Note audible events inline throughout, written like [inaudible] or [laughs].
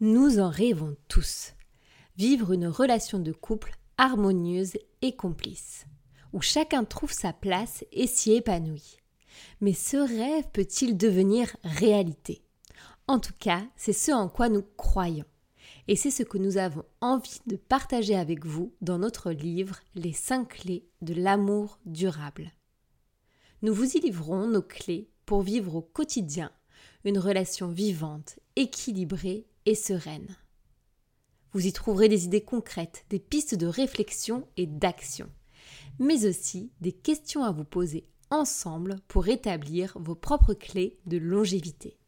Nous en rêvons tous. Vivre une relation de couple harmonieuse et complice, où chacun trouve sa place et s'y épanouit. Mais ce rêve peut-il devenir réalité? En tout cas, c'est ce en quoi nous croyons. Et c'est ce que nous avons envie de partager avec vous dans notre livre Les 5 clés de l'amour durable. Nous vous y livrons nos clés pour vivre au quotidien une relation vivante, équilibrée et sereine. Vous y trouverez des idées concrètes, des pistes de réflexion et d'action, mais aussi des questions à vous poser ensemble pour établir vos propres clés de longévité.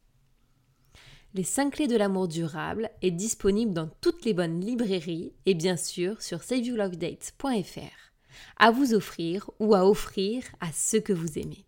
Les 5 clés de l'amour durable est disponible dans toutes les bonnes librairies et bien sûr sur saveyourlovedates.fr à vous offrir ou à offrir à ceux que vous aimez.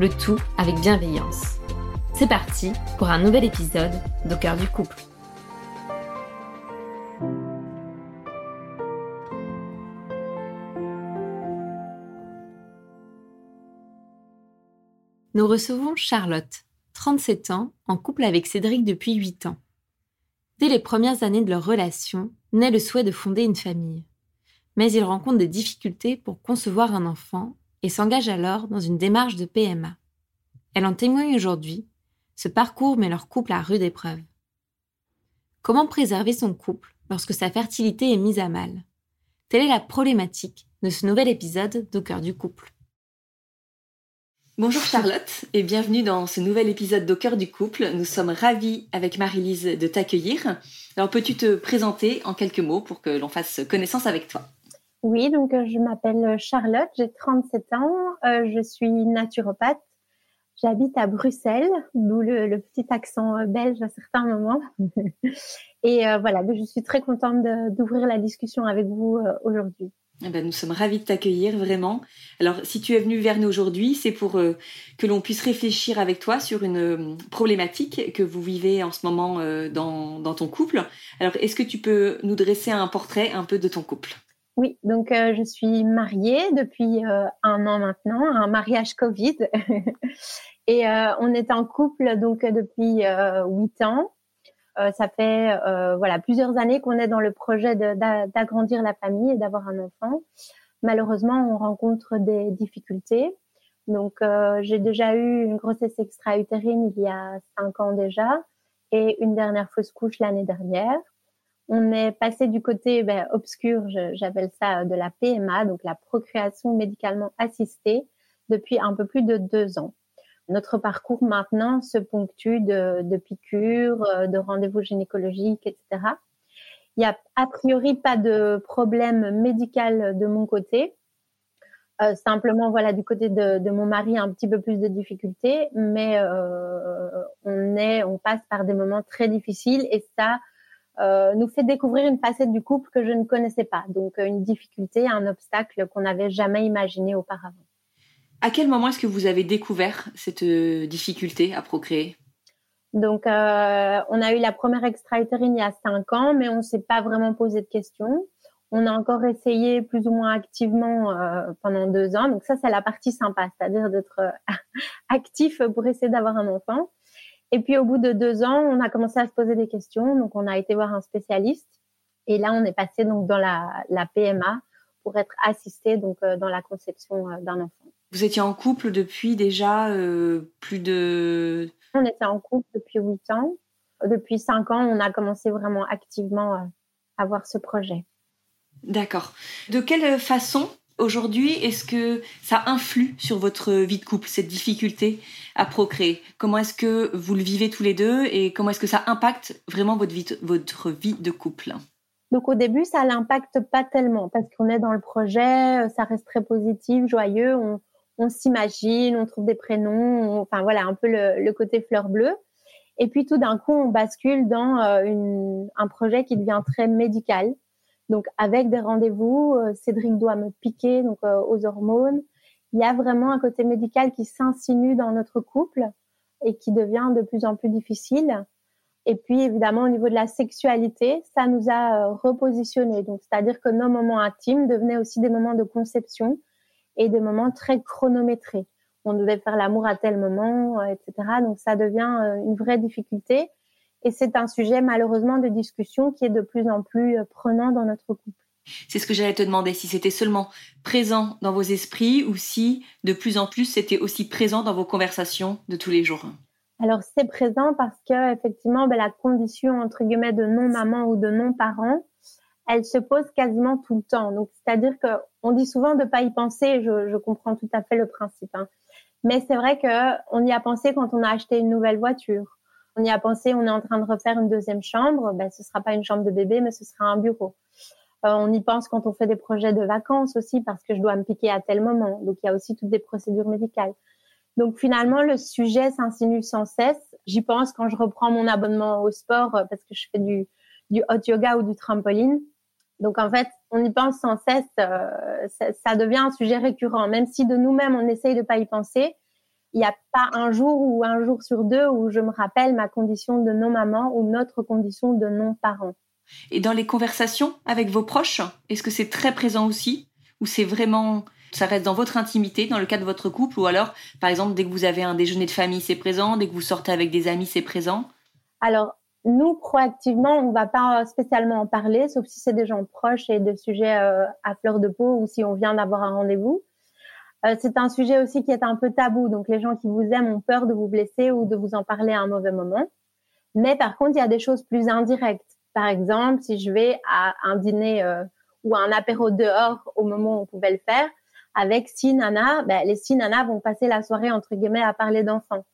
le tout avec bienveillance. C'est parti pour un nouvel épisode d'Au cœur du couple. Nous recevons Charlotte, 37 ans, en couple avec Cédric depuis 8 ans. Dès les premières années de leur relation, naît le souhait de fonder une famille. Mais ils rencontrent des difficultés pour concevoir un enfant et s'engage alors dans une démarche de PMA. Elle en témoigne aujourd'hui. Ce parcours met leur couple à rude épreuve. Comment préserver son couple lorsque sa fertilité est mise à mal? Telle est la problématique de ce nouvel épisode d'Au cœur du couple. Bonjour Charlotte et bienvenue dans ce nouvel épisode d'Au cœur du couple. Nous sommes ravis avec Marie-Lise de t'accueillir. Alors peux-tu te présenter en quelques mots pour que l'on fasse connaissance avec toi? Oui, donc euh, je m'appelle Charlotte, j'ai 37 ans, euh, je suis naturopathe. J'habite à Bruxelles, d'où le, petit accent euh, belge à certains moments. [laughs] Et voilà, je suis très contente d'ouvrir la discussion avec vous aujourd'hui. Eh ben, nous sommes ravis de t'accueillir vraiment. Alors, si tu es venu vers nous aujourd'hui, c'est pour que l'on puisse réfléchir avec toi sur une problématique que vous vivez en ce moment dans, dans ton couple. Alors, est-ce que tu peux nous dresser un portrait un peu de ton couple? Oui, donc euh, je suis mariée depuis euh, un an maintenant, un mariage Covid. [laughs] et euh, on est en couple donc depuis huit ans. ça fait voilà plusieurs années qu'on est dans le projet d'agrandir la famille et d'avoir un enfant. Malheureusement, on rencontre des difficultés. Donc, j'ai déjà eu une grossesse extra-utérine il y a cinq ans déjà et une dernière fausse couche l'année dernière. On est passé du côté ben, obscur, j'appelle ça de la PMA, donc la procréation médicalement assistée, depuis un peu plus de deux ans. Notre parcours maintenant se ponctue de, piqûres, euh, de rendez-vous gynécologiques, etc. Il n'y a a priori pas de problème médical de mon côté. Euh, simplement, voilà, du côté de, mon mari, un petit peu plus de difficultés, mais euh, on est, on passe par des moments très difficiles et ça, euh, nous fait découvrir une facette du couple que je ne connaissais pas. Donc euh, une difficulté, un obstacle qu'on n'avait jamais imaginé auparavant. À quel moment est-ce que vous avez découvert cette euh, difficulté à procréer? Donc on a eu la première extra-utérine il y a cinq ans, mais on ne s'est pas vraiment posé de questions. On a encore essayé plus ou moins activement pendant deux ans. Donc ça, c'est la partie sympa, c'est-à-dire d'être [laughs] actif pour essayer d'avoir un enfant. Et puis au bout de deux ans, on a commencé à se poser des questions. Donc on a été voir un spécialiste. Et là, on est passé donc dans la, la PMA pour être assisté donc euh, dans la conception euh, d'un enfant. Vous étiez en couple depuis déjà plus de... On était en couple depuis 8 ans. Depuis 5 ans, on a commencé vraiment activement à voir ce projet. D'accord. De quelle façon aujourd'hui est-ce que ça influe sur votre vie de couple, cette difficulté à procréer? Comment est-ce que vous le vivez tous les deux et comment est-ce que ça impacte vraiment votre vie, de couple? Donc au début, ça l'impacte pas tellement parce qu'on est dans le projet, ça reste très positif, joyeux, on, s'imagine, on trouve des prénoms, enfin voilà un peu le, côté fleur bleue. Et puis tout d'un coup, on bascule dans euh, un projet qui devient très médical. Donc avec des rendez-vous, euh, Cédric doit me piquer donc euh, aux hormones. Il y a vraiment un côté médical qui s'insinue dans notre couple et qui devient de plus en plus difficile. Et puis évidemment au niveau de la sexualité, ça nous a euh, repositionné. Donc c'est-à-dire que nos moments intimes devenaient aussi des moments de conception et des moments très chronométrés. On devait faire l'amour à tel moment, etc. Donc ça devient une vraie difficulté. Et c'est un sujet malheureusement de discussion qui est de plus en plus euh, prenant dans notre couple. C'est ce que j'allais te demander, si c'était seulement présent dans vos esprits ou si de plus en plus c'était aussi présent dans vos conversations de tous les jours. Alors c'est présent parce que effectivement ben, la condition entre guillemets de non maman ou de non parent, elle se pose quasiment tout le temps. Donc c'est-à-dire que on dit souvent de pas y penser. Je, je comprends tout à fait le principe, hein. mais c'est vrai que on y a pensé quand on a acheté une nouvelle voiture on y a pensé, on est en train de refaire une deuxième chambre, ben, ce sera pas une chambre de bébé, mais ce sera un bureau. Euh, on y pense quand on fait des projets de vacances aussi, parce que je dois me piquer à tel moment. Donc, il y a aussi toutes des procédures médicales. Donc, finalement, le sujet s'insinue sans cesse. J'y pense quand je reprends mon abonnement au sport, euh, parce que je fais du, hot yoga ou du trampoline. Donc, en fait, on y pense sans cesse. Euh, ça, ça, devient un sujet récurrent. Même si de nous-mêmes, on essaye de pas y penser, il n'y a pas un jour ou un jour sur deux où je me rappelle ma condition de non-maman ou notre condition de non-parent. Et dans les conversations avec vos proches, est-ce que c'est très présent aussi Ou c'est vraiment, ça reste dans votre intimité, dans le cas de votre couple Ou alors, par exemple, dès que vous avez un déjeuner de famille, c'est présent Dès que vous sortez avec des amis, c'est présent? Alors, nous, proactivement, on ne va pas spécialement en parler, sauf si c'est des gens proches et de sujets euh, à fleur de peau ou si on vient d'avoir un rendez-vous. Euh, c'est un sujet aussi qui est un peu tabou, donc les gens qui vous aiment ont peur de vous blesser ou de vous en parler à un mauvais moment. Mais par contre, il y a des choses plus indirectes. Par exemple, si je vais à un dîner euh, ou à un apéro dehors au moment où on pouvait le faire, avec six nanas, ben, les six nanas vont passer la soirée entre guillemets à parler d'enfants.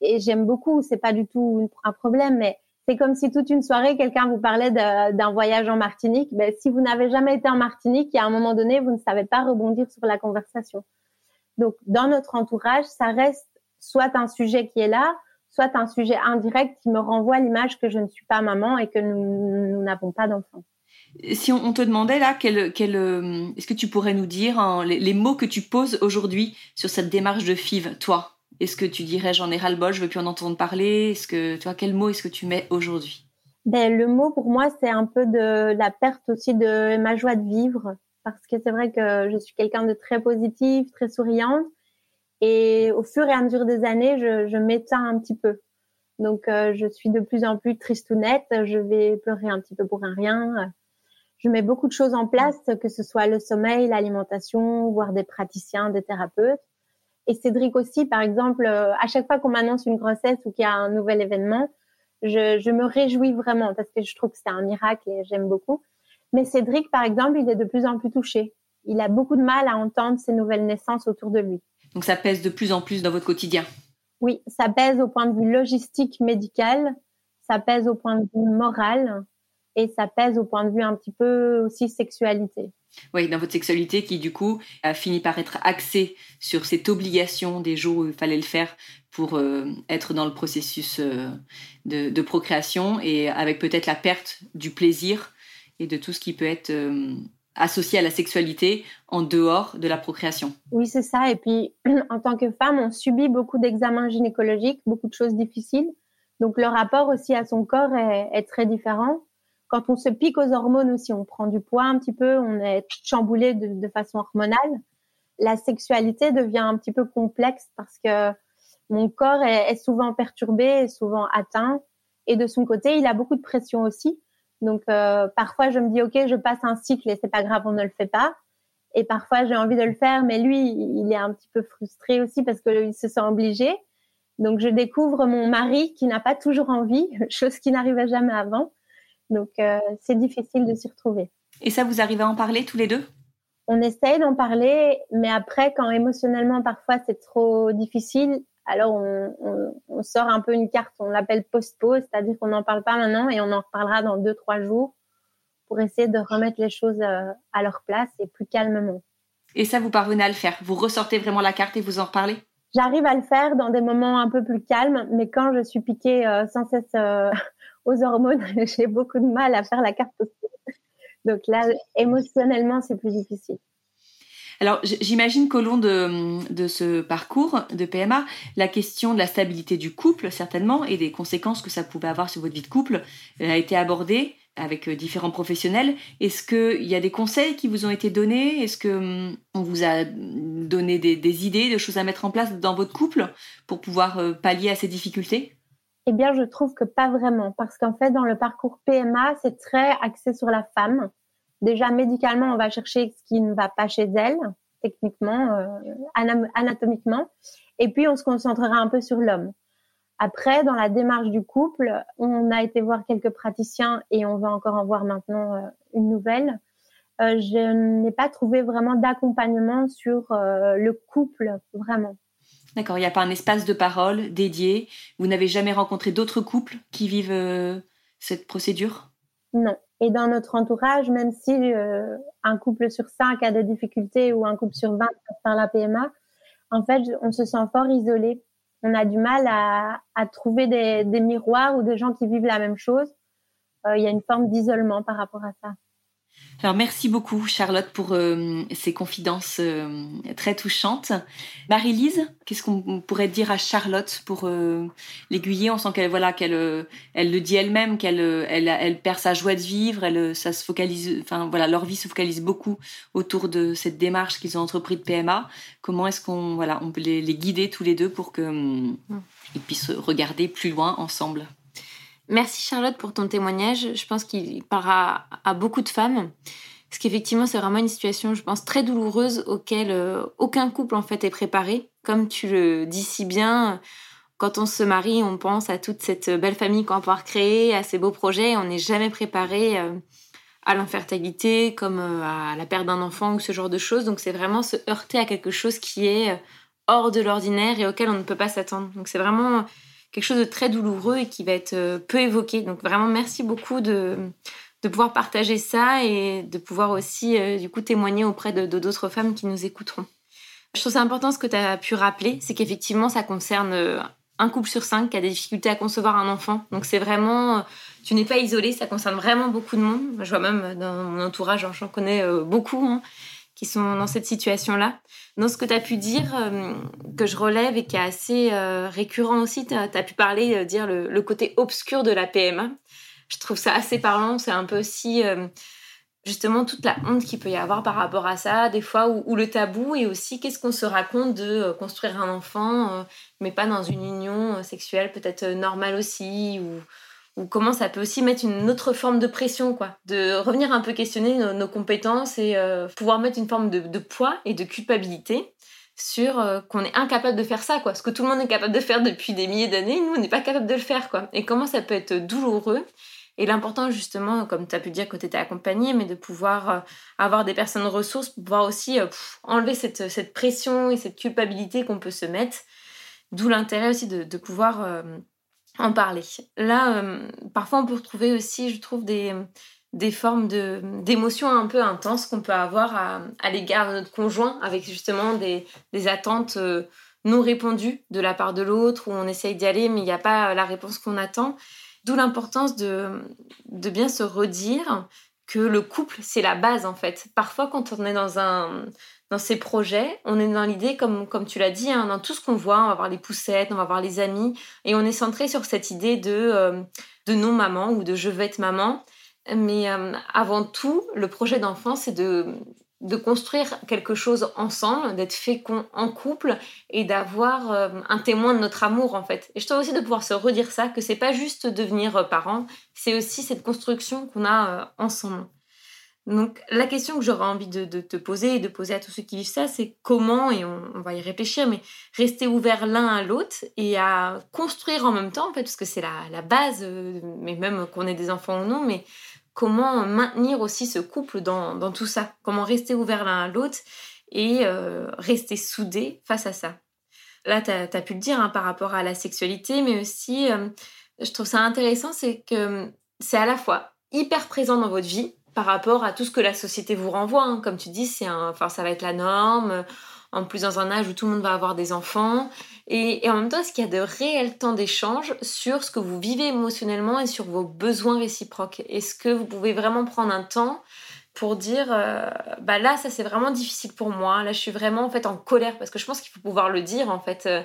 Et j'aime beaucoup, c'est pas du tout un problème, mais c'est comme si toute une soirée quelqu'un vous parlait d'un voyage en Martinique. Ben, si vous n'avez jamais été en Martinique, il y a un moment donné, vous ne savez pas rebondir sur la conversation. Donc, dans notre entourage, ça reste soit un sujet qui est là, soit un sujet indirect qui me renvoie l'image que je ne suis pas maman et que nous n'avons pas d'enfant. Si on, te demandait là, quel, euh, est-ce que tu pourrais nous dire hein, les, mots que tu poses aujourd'hui sur cette démarche de FIV, toi? Est-ce que tu dirais j'en ai ras le bol, je veux plus en entendre parler? Est-ce que, tu vois, quel mot est-ce que tu mets aujourd'hui? Ben, Le mot pour moi, c'est un peu de la perte aussi de ma joie de vivre parce que c'est vrai que je suis quelqu'un de très positif, très souriante. Et au fur et à mesure des années, je, je m'éteins un petit peu. Donc, euh, je suis de plus en plus tristounette. Je vais pleurer un petit peu pour un rien. Je mets beaucoup de choses en place, que ce soit le sommeil, l'alimentation, voire des praticiens, des thérapeutes. Et Cédric aussi, par exemple, euh, à chaque fois qu'on m'annonce une grossesse ou qu'il y a un nouvel événement, je, je me réjouis vraiment parce que je trouve que c'est un miracle et j'aime beaucoup. Mais Cédric, par exemple, il est de plus en plus touché. Il a beaucoup de mal à entendre ces nouvelles naissances autour de lui. Donc ça pèse de plus en plus dans votre quotidien Oui, ça pèse au point de vue logistique médical, ça pèse au point de vue moral et ça pèse au point de vue un petit peu aussi sexualité. Oui, dans votre sexualité qui du coup a fini par être axée sur cette obligation des jours où il fallait le faire pour euh, être dans le processus euh, de, procréation et avec peut-être la perte du plaisir et de tout ce qui peut être euh, associé à la sexualité en dehors de la procréation. Oui, c'est ça. Et puis, [clears throat] en tant que femme, on subit beaucoup d'examens gynécologiques, beaucoup de choses difficiles. Donc, le rapport aussi à son corps est, très différent. Quand on se pique aux hormones aussi, on prend du poids un petit peu, on est chamboulé de, façon hormonale. La sexualité devient un petit peu complexe parce que mon corps est, souvent perturbé, souvent atteint. Et de son côté, il a beaucoup de pression aussi donc euh, parfois je me dis ok je passe un cycle et c'est pas grave on ne le fait pas Et parfois, j'ai envie de le faire, mais lui, il est un petit peu frustré aussi parce qu'il se sent obligé. Donc, je découvre mon mari qui n'a pas toujours envie, [laughs] chose qui n'arrivait jamais avant. Donc, euh, c'est difficile de s'y retrouver. Et ça, vous arrivez à en parler tous les deux? On essaye d'en parler, mais après, quand émotionnellement, parfois, c'est trop difficile, alors on, sort un peu une carte, on l'appelle post-pause, c'est-à-dire qu'on n'en parle pas maintenant et on en reparlera dans deux, trois jours pour essayer de remettre les choses euh, à leur place et plus calmement. Et ça, vous parvenez à le faire Vous ressortez vraiment la carte et vous en reparlez? J'arrive à le faire dans des moments un peu plus calmes, mais quand je suis piquée euh, sans cesse euh, [laughs] aux hormones, [laughs] j'ai beaucoup de mal à faire la carte Donc là, émotionnellement, c'est plus difficile. Alors, j'imagine qu'au long de, ce parcours de PMA, la question de la stabilité du couple, certainement, et des conséquences que ça pouvait avoir sur votre vie de couple, a été abordée avec euh, différents professionnels. Est-ce qu'il y a des conseils qui vous ont été donnés? Est-ce qu'on vous a donné des, idées, de choses à mettre en place dans votre couple pour pouvoir euh, pallier à ces difficultés? Eh bien, je trouve que pas vraiment, parce qu'en fait, dans le parcours PMA, c'est très axé sur la femme. Déjà, médicalement, on va chercher ce qui ne va pas chez elle, techniquement, euh, anatomiquement. Et puis, on se concentrera un peu sur l'homme. Après, dans la démarche du couple, on a été voir quelques praticiens et on va encore en voir maintenant euh, une nouvelle. Euh, je n'ai pas trouvé vraiment d'accompagnement sur le couple, vraiment. D'accord, il n'y a pas un espace de parole dédié? Vous n'avez jamais rencontré d'autres couples qui vivent cette procédure? Non. Et dans notre entourage, même si euh, un couple sur cinq a des difficultés ou un couple sur 20 passe par la PMA, en fait, on se sent fort isolé. On a du mal à, trouver des, miroirs ou des gens qui vivent la même chose. Euh, il y a une forme d'isolement par rapport à ça. Alors merci beaucoup Charlotte pour euh, ces confidences euh, très touchantes. Marie-Lise, qu'est-ce qu'on pourrait dire à Charlotte pour euh, l'aiguiller? On sent qu'elle voilà qu'elle elle le dit elle-même qu'elle elle, elle, perd sa joie de vivre, elle ça se focalise enfin voilà, leur vie se focalise beaucoup autour de cette démarche qu'ils ont entrepris de PMA. Comment est-ce qu'on voilà, on peut les, les, guider tous les deux pour que hum, ils puissent regarder plus loin ensemble? Merci Charlotte pour ton témoignage. Je pense qu'il parlera à beaucoup de femmes. Parce qu'effectivement, c'est vraiment une situation, je pense, très douloureuse auquel euh, aucun couple en fait est préparé. Comme tu le dis si bien, quand on se marie, on pense à toute cette belle famille qu'on va pouvoir créer, à ces beaux projets. On n'est jamais préparé euh, à l'infertilité, comme euh, à la perte d'un enfant ou ce genre de choses. Donc c'est vraiment se heurter à quelque chose qui est hors de l'ordinaire et auquel on ne peut pas s'attendre. Donc c'est vraiment quelque chose de très douloureux et qui va être euh, peu évoqué. Donc vraiment, merci beaucoup de, de pouvoir partager ça et de pouvoir aussi, euh, du coup, témoigner auprès de d'autres femmes qui nous écouteront. Je trouve ça important ce que tu as pu rappeler, c'est qu'effectivement, ça concerne euh, un couple sur cinq qui a des difficultés à concevoir un enfant. Donc c'est vraiment, tu n'es pas isolé, ça concerne vraiment beaucoup de monde. Je vois même dans mon entourage, j'en connais beaucoup. Hein qui sont dans cette situation-là. Dans ce que tu as pu dire, euh, que je relève et qui est assez euh, récurrent aussi, tu as, pu parler, euh, dire le, côté obscur de la PMA. Je trouve ça assez parlant. C'est un peu aussi justement toute la honte qu'il peut y avoir par rapport à ça, des fois, ou, le tabou, et aussi qu'est-ce qu'on se raconte de construire un enfant, mais pas dans une union sexuelle peut-être normale aussi, ou ou comment ça peut aussi mettre une autre forme de pression, quoi. De revenir un peu questionner nos, compétences et euh, pouvoir mettre une forme de, poids et de culpabilité sur euh, qu'on est incapable de faire ça, quoi. Ce que tout le monde est capable de faire depuis des milliers d'années, nous, on n'est pas capable de le faire, quoi. Et comment ça peut être douloureux. Et l'important, justement, comme tu as pu dire que tu étais accompagné, mais de pouvoir euh, avoir des personnes ressources pour pouvoir aussi enlever cette, cette, pression et cette culpabilité qu'on peut se mettre. D'où l'intérêt aussi de, de pouvoir en parler. Là, euh, parfois, on peut retrouver aussi, je trouve, des, des formes d'émotions un peu intenses qu'on peut avoir à, l'égard de notre conjoint, avec justement des, des attentes euh, non répondues de la part de l'autre, où on essaye d'y aller, mais il n'y a pas la réponse qu'on attend. D'où l'importance de, de bien se redire que le couple, c'est la base en fait. Parfois, quand on est dans un, dans ces projets, on est dans l'idée, comme, comme tu l'as dit, hein, dans tout ce qu'on voit, on va voir les poussettes, on va voir les amis, et on est centré sur cette idée de, euh, de non-maman ou de je vais être maman. Mais euh, avant tout, le projet d'enfant, c'est de, de construire quelque chose ensemble, d'être fécond en couple et d'avoir euh, un témoin de notre amour en fait. Et je trouve aussi de pouvoir se redire ça, que c'est pas juste devenir parent, c'est aussi cette construction qu'on a ensemble. Donc la question que j'aurais envie de, te poser et de poser à tous ceux qui vivent ça, c'est comment, et on, va y réfléchir, mais rester ouvert l'un à l'autre et à construire en même temps, en fait, parce que c'est la, base, euh, mais même qu'on ait des enfants ou non, mais comment maintenir aussi ce couple dans, tout ça, comment rester ouvert l'un à l'autre et euh, rester soudé face à ça? Là, tu as, pu le dire hein, par rapport à la sexualité, mais aussi, euh, je trouve ça intéressant, c'est que c'est à la fois hyper présent dans votre vie, par rapport à tout ce que la société vous renvoie. Hein. Comme tu dis, c'est enfin, ça va être la norme. En plus, dans un âge où tout le monde va avoir des enfants. Et, en même temps, est-ce qu'il y a de réels temps d'échange sur ce que vous vivez émotionnellement et sur vos besoins réciproques? Est-ce que vous pouvez vraiment prendre un temps pour dire euh, bah là ça c'est vraiment difficile pour moi là je suis vraiment en fait en colère parce que je pense qu'il faut pouvoir le dire en fait euh,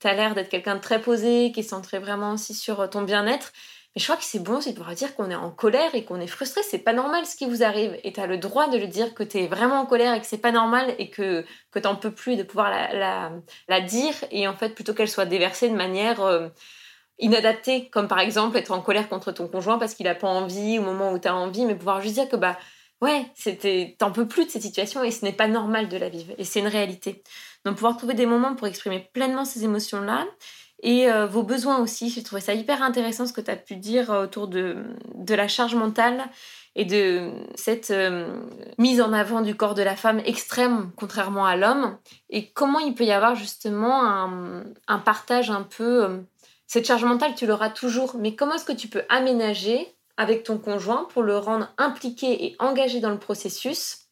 tu as l'air d'être quelqu'un de très posé qui est centré vraiment aussi sur ton bien-être mais je crois que c'est bon c'est de pouvoir dire qu'on est en colère et qu'on est frustré. C'est pas normal ce qui vous arrive. Et tu as le droit de le dire que tu es vraiment en colère et que c'est pas normal et que, que t'en peux plus de pouvoir la, la, dire. Et en fait, plutôt qu'elle soit déversée de manière euh, inadaptée, comme par exemple être en colère contre ton conjoint parce qu'il a pas envie au moment où tu as envie, mais pouvoir juste dire que bah ouais, t'en peux plus de cette situation et ce n'est pas normal de la vivre. Et c'est une réalité. Donc pouvoir trouver des moments pour exprimer pleinement ces émotions-là et euh, vos besoins aussi. J'ai trouvé ça hyper intéressant ce que tu as pu dire euh, autour de, de, la charge mentale et de cette euh, mise en avant du corps de la femme extrême contrairement à l'homme et comment il peut y avoir justement un, un partage un peu cette charge mentale tu l'auras toujours mais comment est-ce que tu peux aménager avec ton conjoint pour le rendre impliqué et engagé dans le processus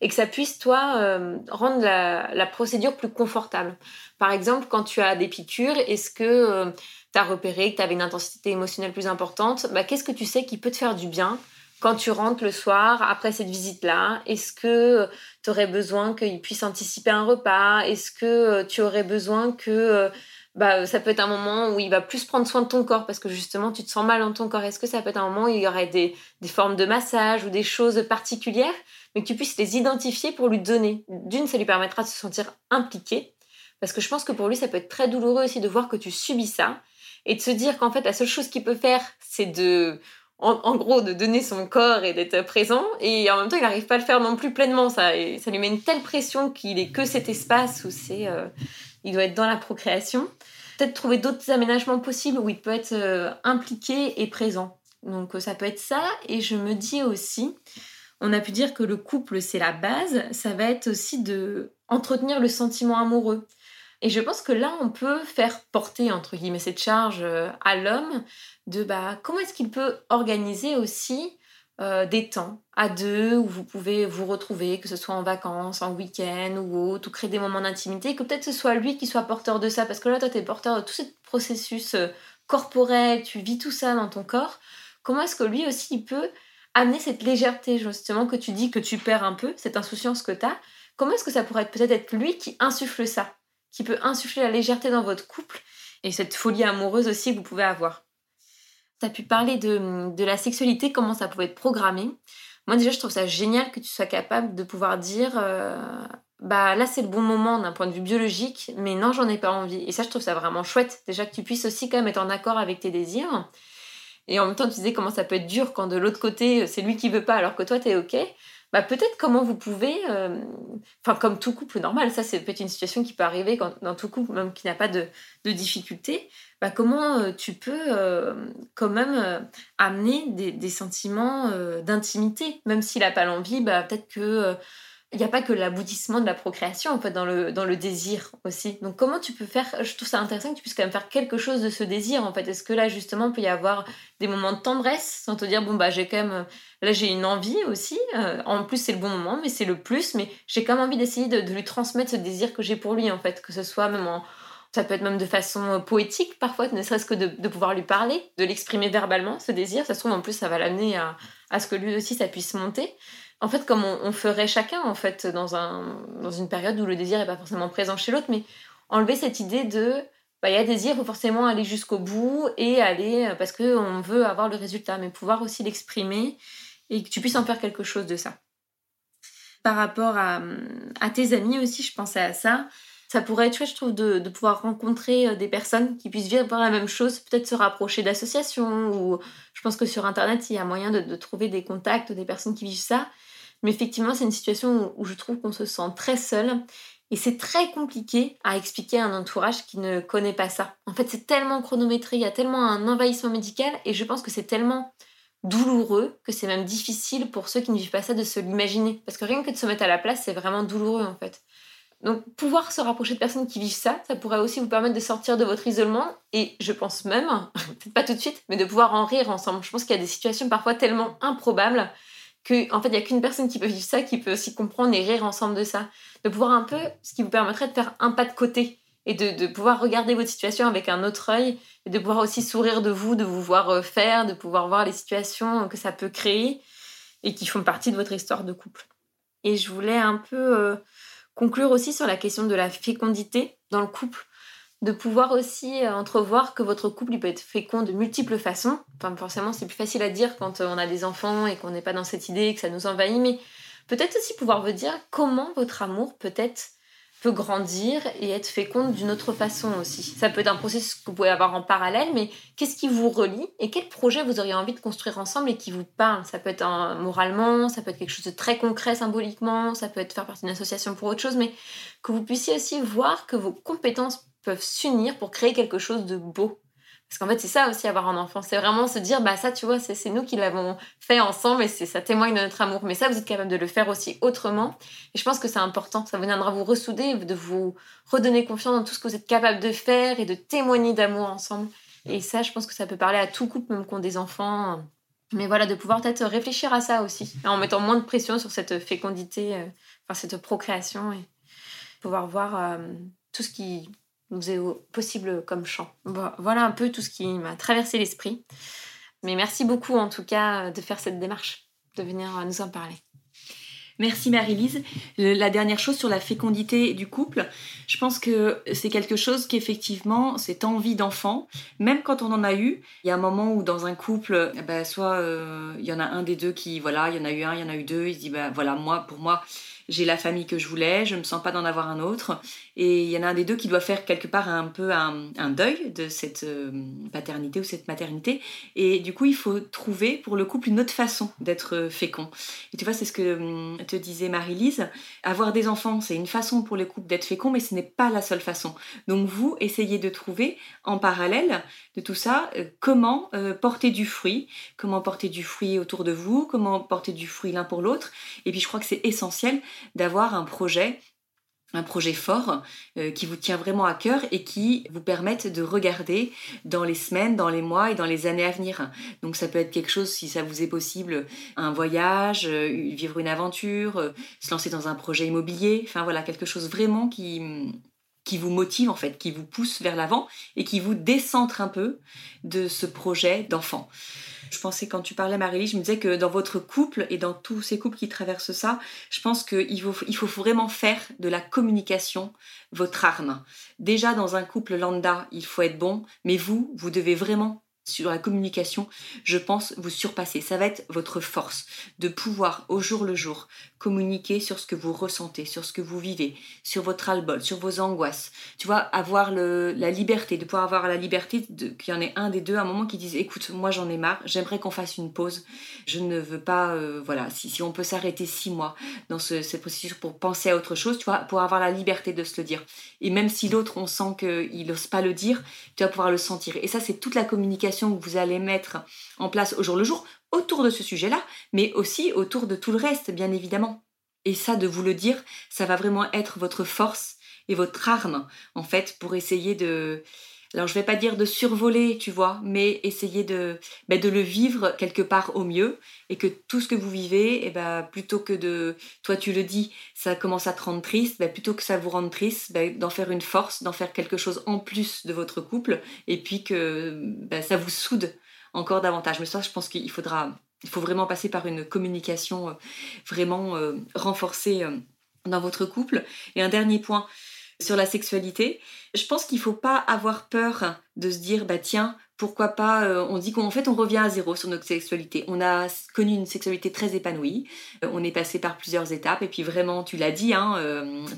et que ça puisse, toi, euh, rendre la, procédure plus confortable. Par exemple, quand tu as des piqûres, est-ce que euh, tu as repéré que tu avais une intensité émotionnelle plus importante bah, Qu'est-ce que tu sais qui peut te faire du bien quand tu rentres le soir après cette visite-là? Est-ce que tu aurais besoin qu'il puisse anticiper un repas? Est-ce que euh, tu aurais besoin que... bah, ça peut être un moment où il va plus prendre soin de ton corps parce que justement tu te sens mal dans ton corps. Est-ce que ça peut être un moment où il y aurait des, des formes de massage ou des choses particulières? Mais que tu puisses les identifier pour lui donner. D'une, ça lui permettra de se sentir impliqué, parce que je pense que pour lui, ça peut être très douloureux aussi de voir que tu subis ça, et de se dire qu'en fait, la seule chose qu'il peut faire, c'est de, en, gros, de donner son corps et d'être présent, et en même temps, il n'arrive pas à le faire non plus pleinement, ça, et ça lui met une telle pression qu'il est que cet espace où c'est, euh, il doit être dans la procréation. Peut-être trouver d'autres aménagements possibles où il peut être euh, impliqué et présent. Donc ça peut être ça, et je me dis aussi, on a pu dire que le couple, c'est la base, ça va être aussi de entretenir le sentiment amoureux. Et je pense que là, on peut faire porter, entre guillemets, cette charge euh, à l'homme de bah, comment est-ce qu'il peut organiser aussi euh, des temps à deux où vous pouvez vous retrouver, que ce soit en vacances, en week-end ou autre, ou créer des moments d'intimité, que peut-être ce soit lui qui soit porteur de ça, parce que là, toi, tu es porteur de tout ce processus euh, corporel, tu vis tout ça dans ton corps. Comment est-ce que lui aussi, il peut amener cette légèreté, justement, que tu dis que tu perds un peu, cette insouciance que tu as, comment est-ce que ça pourrait peut-être être lui qui insuffle ça, qui peut insuffler la légèreté dans votre couple et cette folie amoureuse aussi que vous pouvez avoir? Tu as pu parler de, de, la sexualité, comment ça pouvait être programmé. Moi déjà, je trouve ça génial que tu sois capable de pouvoir dire, euh, bah là c'est le bon moment d'un point de vue biologique, mais non, j'en ai pas envie. Et ça, je trouve ça vraiment chouette. Déjà que tu puisses aussi quand même être en accord avec tes désirs. Et en même temps, tu disais comment ça peut être dur quand de l'autre côté, c'est lui qui veut pas alors que toi, tu es OK. Bah, peut-être comment vous pouvez, euh, enfin comme tout couple normal, ça c'est peut-être une situation qui peut arriver quand, dans tout couple, même qui n'a pas de, de difficulté, bah, comment euh, tu peux euh, quand même amener des, des sentiments d'intimité, même s'il n'a pas l'envie, bah, peut-être que il n'y a pas que l'aboutissement de la procréation en fait dans le, dans le désir aussi. Donc comment tu peux faire, je trouve ça intéressant que tu puisses quand même faire quelque chose de ce désir en fait. Est-ce que là justement il peut y avoir des moments de tendresse sans te dire bon bah j'ai quand même, là j'ai une envie aussi, euh, en plus c'est le bon moment mais c'est le plus, mais j'ai quand même envie d'essayer de, lui transmettre ce désir que j'ai pour lui en fait, que ce soit même en, ça peut être même de façon poétique parfois, ne serait-ce que de, de, pouvoir lui parler, de l'exprimer verbalement, ce désir. Ça se trouve en plus ça va l'amener à, à ce que lui aussi ça puisse monter en fait, comme on, ferait chacun, en fait, dans, un, dans une période où le désir n'est pas forcément présent chez l'autre, mais enlever cette idée de, bah, il y a désir, il faut forcément aller jusqu'au bout et aller, euh, parce qu'on veut avoir le résultat, mais pouvoir aussi l'exprimer et que tu puisses en faire quelque chose de ça. Par rapport à, à tes amis aussi, je pensais à ça. Ça pourrait être chouette, je trouve, de, de, pouvoir rencontrer euh, des personnes qui puissent vivre la même chose, peut-être se rapprocher d'associations, ou je pense que sur Internet, il y a moyen de, de trouver des contacts, des personnes qui vivent ça, Mais effectivement, c'est une situation où je trouve qu'on se sent très seul. Et c'est très compliqué à expliquer à un entourage qui ne connaît pas ça. En fait, c'est tellement chronométré, il y a tellement un envahissement médical, et je pense que c'est tellement douloureux que c'est même difficile pour ceux qui ne vivent pas ça de se l'imaginer. Parce que rien que de se mettre à la place, c'est vraiment douloureux en fait. Donc pouvoir se rapprocher de personnes qui vivent ça, ça pourrait aussi vous permettre de sortir de votre isolement et je pense même, [laughs] peut-être pas tout de suite, mais de pouvoir en rire ensemble. Je pense qu'il y a des situations parfois tellement improbables que en fait il n'y a qu'une personne qui peut vivre ça, qui peut aussi comprendre et rire ensemble de ça. De pouvoir un peu, ce qui vous permettrait de faire un pas de côté et de, de pouvoir regarder votre situation avec un autre œil et de pouvoir aussi sourire de vous, de vous voir euh, faire, de pouvoir voir les situations que ça peut créer et qui font partie de votre histoire de couple. Et je voulais un peu euh, conclure aussi sur la question de la fécondité dans le couple, de pouvoir aussi euh, entrevoir que votre couple il peut être fécond de multiples façons. Enfin, forcément, c'est plus facile à dire quand euh, on a des enfants et qu'on n'est pas dans cette idée, que ça nous envahit, mais peut-être aussi pouvoir vous dire comment votre amour peut être peut grandir et être féconde d'une autre façon aussi. Ça peut être un processus que vous pouvez avoir en parallèle, mais qu'est-ce qui vous relie et quel projet vous auriez envie de construire ensemble et qui vous parle? Ça peut être moralement, ça peut être quelque chose de très concret symboliquement, ça peut être faire partie d'une association pour autre chose, mais que vous puissiez aussi voir que vos compétences peuvent s'unir pour créer quelque chose de beau parce qu'en fait, c'est ça aussi avoir un enfant. C'est vraiment se dire, bah ça, tu vois, c'est nous qui l'avons fait ensemble et ça témoigne de notre amour. Mais ça, vous êtes capable de le faire aussi autrement. Et je pense que c'est important. Ça viendra vous ressouder, de vous redonner confiance dans tout ce que vous êtes capable de faire et de témoigner d'amour ensemble. Et ça, je pense que ça peut parler à tout couple, même qui ont des enfants. Mais voilà, de pouvoir peut-être réfléchir à ça aussi, en mettant moins de pression sur cette fécondité, euh, enfin cette procréation et pouvoir voir euh, tout ce qui nous est possible comme chant. Voilà un peu tout ce qui m'a traversé l'esprit. Mais merci beaucoup en tout cas de faire cette démarche, de venir nous en parler. Merci Marie-Lise. La dernière chose sur la fécondité du couple, je pense que c'est quelque chose qu'effectivement, cette envie d'enfant, même quand on en a eu, il y a un moment où dans un couple, eh ben, soit euh, il y en a un des deux qui, voilà, il y en a eu un, il y en a eu deux, il se dit, ben voilà, moi, pour moi, j'ai la famille que je voulais, je me sens pas d'en avoir un autre. Et il y en a un des deux qui doit faire quelque part un peu un, deuil de cette euh, paternité ou cette maternité. Et du coup, il faut trouver pour le couple une autre façon d'être fécond. Et tu vois, c'est ce que hum, te disait Marie-Lise. Avoir des enfants, c'est une façon pour le couple d'être fécond, mais ce n'est pas la seule façon. Donc vous, essayez de trouver en parallèle de tout ça euh, comment euh, porter du fruit, comment porter du fruit autour de vous, comment porter du fruit l'un pour l'autre. Et puis je crois que c'est essentiel d'avoir un projet un projet fort euh, qui vous tient vraiment à cœur et qui vous permette de regarder dans les semaines, dans les mois et dans les années à venir. Donc ça peut être quelque chose, si ça vous est possible, un voyage, euh, vivre une aventure, euh, se lancer dans un projet immobilier, enfin voilà, quelque chose vraiment qui, qui vous motive en fait, qui vous pousse vers l'avant et qui vous décentre un peu de ce projet d'enfant. Je pensais quand tu parlais Marie, je me disais que dans votre couple et dans tous ces couples qui traversent ça, je pense qu'il faut, faut vraiment faire de la communication votre arme. Déjà dans un couple lambda, il faut être bon, mais vous, vous devez vraiment sur la communication, je pense vous surpasser. Ça va être votre force de pouvoir au jour le jour communiquer sur ce que vous ressentez, sur ce que vous vivez, sur votre albol, sur vos angoisses. Tu vois, avoir la liberté, de pouvoir avoir la liberté qu'il y en ait un des deux à un moment qui dise écoute, moi j'en ai marre, j'aimerais qu'on fasse une pause. Je ne veux pas, euh, voilà, si, si, on peut s'arrêter six mois dans ce, cette procédure pour penser à autre chose, tu vois, pour avoir la liberté de se le dire. Et même si l'autre, on sent qu'il n'ose pas le dire, tu vas pouvoir le sentir. Et ça, c'est toute la communication que vous allez mettre en place au jour le jour autour de ce sujet-là, mais aussi autour de tout le reste, bien évidemment. Et ça, de vous le dire, ça va vraiment être votre force et votre arme, en fait, pour essayer de... Alors, je vais pas dire de survoler, tu vois, mais essayer de, ben, de le vivre quelque part au mieux et que tout ce que vous vivez, et eh ben, plutôt que de, toi tu le dis, ça commence à te rendre triste, ben, plutôt que ça vous rende triste, ben, d'en faire une force, d'en faire quelque chose en plus de votre couple et puis que ça vous soude encore davantage. Mais ça, je pense qu'il faudra, il faut vraiment passer par une communication euh, vraiment euh, renforcée euh, dans votre couple. Et un dernier point sur la sexualité, je pense qu'il ne faut pas avoir peur de se dire, bah tiens, pourquoi pas, on dit qu'en fait on revient à zéro sur notre sexualité. On a connu une sexualité très épanouie, on est passé par plusieurs étapes et puis vraiment, tu l'as dit, hein,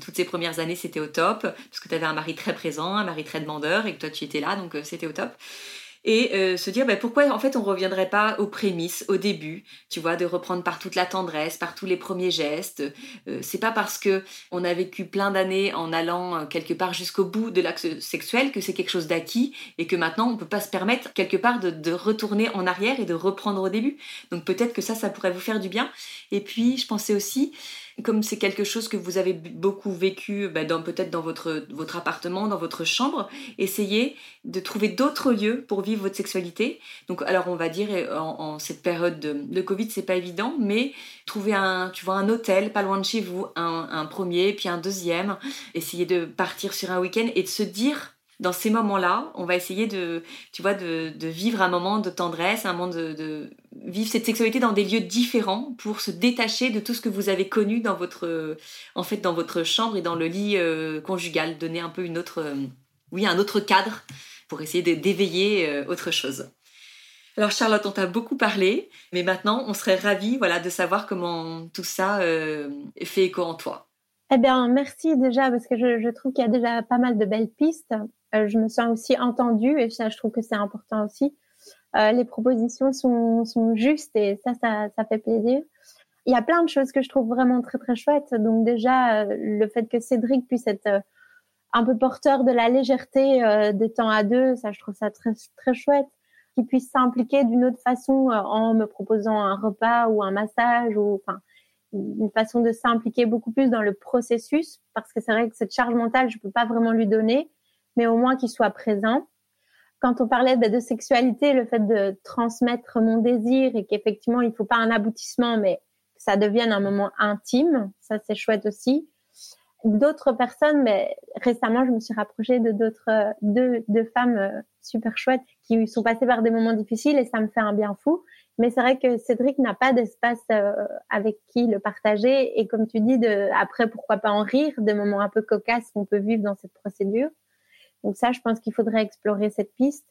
toutes ces premières années c'était au top, parce que tu avais un mari très présent, un mari très demandeur et que toi tu étais là, donc c'était au top. Et euh, se dire bah, pourquoi en fait on reviendrait pas aux prémices, au début, tu vois, de reprendre par toute la tendresse, par tous les premiers gestes. Euh, c'est pas parce que on a vécu plein d'années en allant euh, quelque part jusqu'au bout de l'acte sexuel que c'est quelque chose d'acquis et que maintenant on peut pas se permettre quelque part de, de retourner en arrière et de reprendre au début. Donc peut-être que ça, ça pourrait vous faire du bien. Et puis je pensais aussi comme c'est quelque chose que vous avez beaucoup vécu bah, peut-être dans votre, appartement, dans votre chambre, essayez de trouver d'autres lieux pour vivre votre sexualité. Donc alors on va dire en, cette période de, Covid c'est pas évident, mais trouver un tu un hôtel pas loin de chez vous, un premier puis un deuxième, essayez de partir sur un week-end et de se dire dans ces moments-là, on va essayer de, tu vois, de, vivre un moment de tendresse, un moment de, vivre cette sexualité dans des lieux différents pour se détacher de tout ce que vous avez connu dans votre, en fait, dans votre chambre et dans le lit euh, conjugal, donner un peu une autre, euh, oui, un autre cadre pour essayer d'éveiller euh, autre chose. Alors Charlotte, on t'a beaucoup parlé, mais maintenant on serait ravis, voilà, de savoir comment tout ça fait écho en toi. Eh bien, merci déjà parce que je, je trouve qu'il y a déjà pas mal de belles pistes. Euh, je me sens aussi entendue et ça, je trouve que c'est important aussi. Euh, les propositions sont, sont justes et ça, ça, ça fait plaisir. Il y a plein de choses que je trouve vraiment très très chouettes. Donc déjà, euh, le fait que Cédric puisse être euh, un peu porteur de la légèreté euh, des temps à deux, ça je trouve ça très très chouette. Qu'il puisse s'impliquer d'une autre façon en me proposant un repas ou un massage ou enfin une façon de s'impliquer beaucoup plus dans le processus parce que c'est vrai que cette charge mentale je peux pas vraiment lui donner mais au moins qu'il soit présent. Quand on parlait de, sexualité, le fait de transmettre mon désir et qu'effectivement, il ne faut pas un aboutissement, mais que ça devienne un moment intime, ça c'est chouette aussi. D'autres personnes, mais récemment, je me suis rapprochée de d'autres deux, deux femmes euh, super chouettes qui sont passées par des moments difficiles et ça me fait un bien fou. Mais c'est vrai que Cédric n'a pas d'espace euh, avec qui le partager et comme tu dis, de, après pourquoi pas en rire, des moments un peu cocasses qu'on peut vivre dans cette procédure. Donc ça, je pense qu'il faudrait explorer cette piste.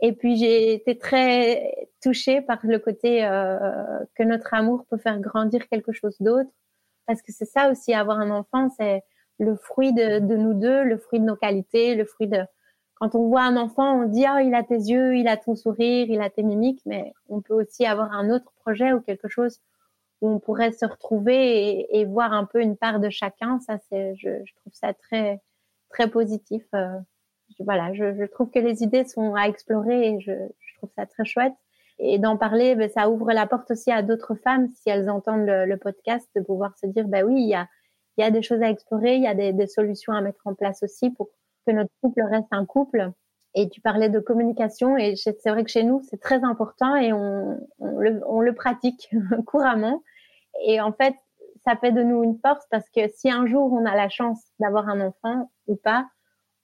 Et puis j'ai été très touchée par le côté euh, que notre amour peut faire grandir quelque chose d'autre, parce que c'est ça aussi avoir un enfant, c'est le fruit de, de, nous deux, le fruit de nos qualités, le fruit de quand on voit un enfant, on dit ah il a tes yeux, il a ton sourire, il a tes mimiques, mais on peut aussi avoir un autre projet ou quelque chose où on pourrait se retrouver et, et voir un peu une part de chacun. Ça c'est, je, je trouve ça très très positif. Euh, voilà, je, je, trouve que les idées sont à explorer et je, je trouve ça très chouette. Et d'en parler, ben, ça ouvre la porte aussi à d'autres femmes, si elles entendent le, podcast, de pouvoir se dire, ben oui, il y a, il y a des choses à explorer, il y a des, des, solutions à mettre en place aussi pour que notre couple reste un couple. Et tu parlais de communication et c'est vrai que chez nous, c'est très important et on, on, le, on le pratique [laughs] couramment. Et en fait, ça fait de nous une force parce que si un jour on a la chance d'avoir un enfant ou pas,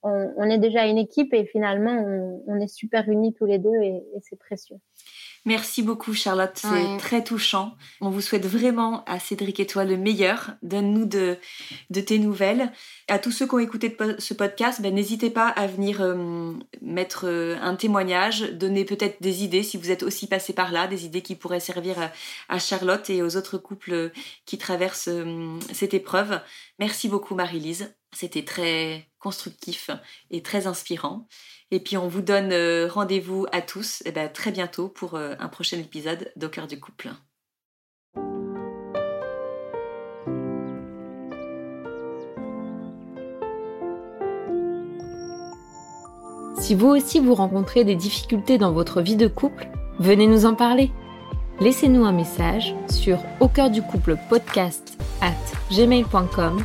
on, est déjà une équipe et finalement on, est super unis tous les deux et, c'est précieux. Merci beaucoup Charlotte, c'est très touchant. On vous souhaite vraiment à Cédric et toi le meilleur. Donne-nous de, de tes nouvelles. À tous ceux qui ont écouté ce podcast, ben, n'hésitez pas à venir euh, mettre euh, un témoignage, donner peut-être des idées si vous êtes aussi passé par là, des idées qui pourraient servir à, Charlotte et aux autres couples qui traversent euh, cette épreuve. Merci beaucoup Marie-Lise. C'était très constructif et très inspirant. Et puis on vous donne euh, rendez-vous à tous et eh ben, très bientôt pour euh, un prochain épisode d'Au cœur du couple. Si vous aussi vous rencontrez des difficultés dans votre vie de couple, venez nous en parler. Laissez-nous un message sur au cœur du couple podcast at gmail.com